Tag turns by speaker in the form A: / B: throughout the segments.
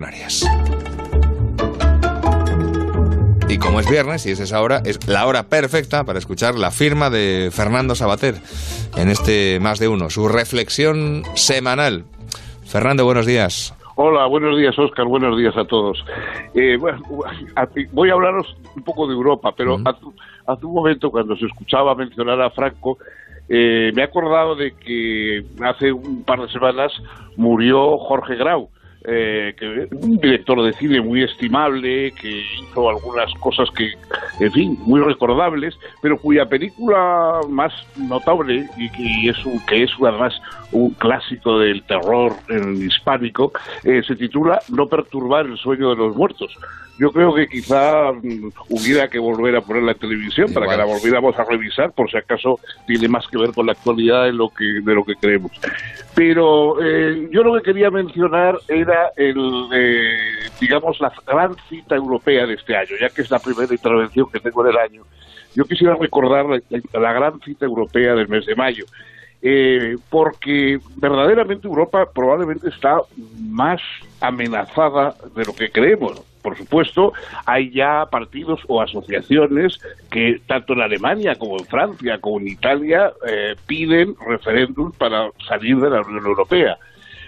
A: Canarias. Y como es viernes y es esa hora, es la hora perfecta para escuchar la firma de Fernando Sabater en este Más de Uno, su reflexión semanal. Fernando, buenos días.
B: Hola, buenos días, Oscar. Buenos días a todos. Eh, voy a hablaros un poco de Europa, pero hace, un momento, cuando se escuchaba mencionar a Franco, eh, me he acordado de que hace un par de semanas murió Jorge Grau eh, que un director de cine muy estimable, que hizo algunas cosas que, en fin, muy recordables, pero cuya película más notable y que es, un, que es además un clásico del terror en hispánico, eh, se titula No perturbar el sueño de los muertos yo creo que quizá mm, hubiera que volver a poner la televisión para que la volviéramos a revisar, por si acaso tiene más que ver con la actualidad de lo que, de lo que creemos. Pero eh, yo lo que quería mencionar era el, eh, digamos, la gran cita europea de este año, ya que es la primera intervención que tengo del año. Yo quisiera recordar la gran cita europea del mes de mayo. Eh, porque verdaderamente Europa probablemente está más amenazada de lo que creemos. Por supuesto, hay ya partidos o asociaciones que tanto en Alemania como en Francia como en Italia eh, piden referéndum para salir de la Unión Europea.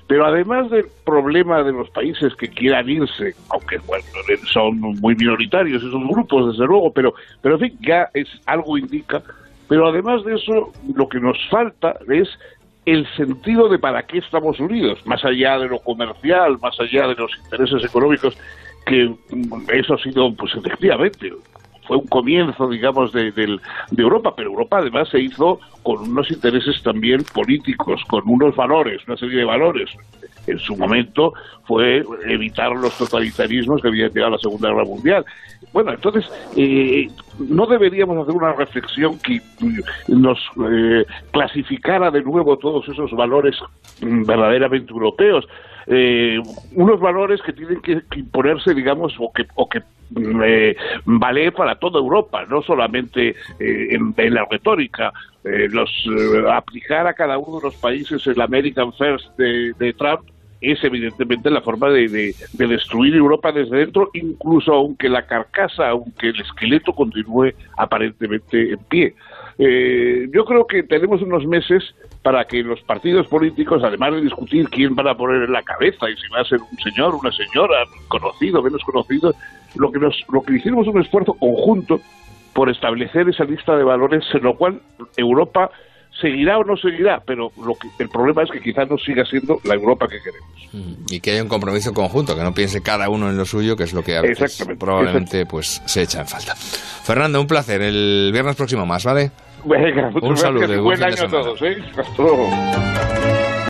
B: Pero además del problema de los países que quieran irse, aunque bueno, son muy minoritarios esos grupos, desde luego, pero, pero en fin, ya es algo indica pero además de eso, lo que nos falta es el sentido de para qué estamos unidos, más allá de lo comercial, más allá de los intereses económicos, que eso ha sido, pues efectivamente, fue un comienzo, digamos, de, de, Europa, pero Europa además se hizo con unos intereses también políticos, con unos valores, una serie de valores. En su momento fue evitar los totalitarismos que había llegado a la Segunda Guerra Mundial. Bueno, entonces, eh, no deberíamos hacer una reflexión que nos eh, clasificara de nuevo todos esos valores mm, verdaderamente europeos. Eh, unos valores que tienen que, imponerse, digamos, o que, o que eh, vale para toda Europa, no solamente en, la retórica. los aplicar a cada uno de los países el American First de Trump es evidentemente la forma de, destruir Europa desde dentro, incluso aunque la carcasa, aunque el esqueleto continúe aparentemente en pie. Eh, yo creo que tenemos unos meses para que los partidos políticos, además de discutir quién van a poner en la cabeza y si va a ser un señor, una señora, conocido, menos conocido, lo que, nos, lo que hicimos un esfuerzo conjunto por establecer esa lista de valores en lo cual Europa seguirá o no seguirá, pero lo que, el problema es que quizás no siga siendo la Europa que queremos.
A: Y que haya un compromiso conjunto, que no piense cada uno en lo suyo, que es lo que a veces probablemente pues se echa en falta. Fernando, un placer. El viernes próximo más, ¿vale?
B: un saludo. Buen año a todos. ¿eh? Hasta luego.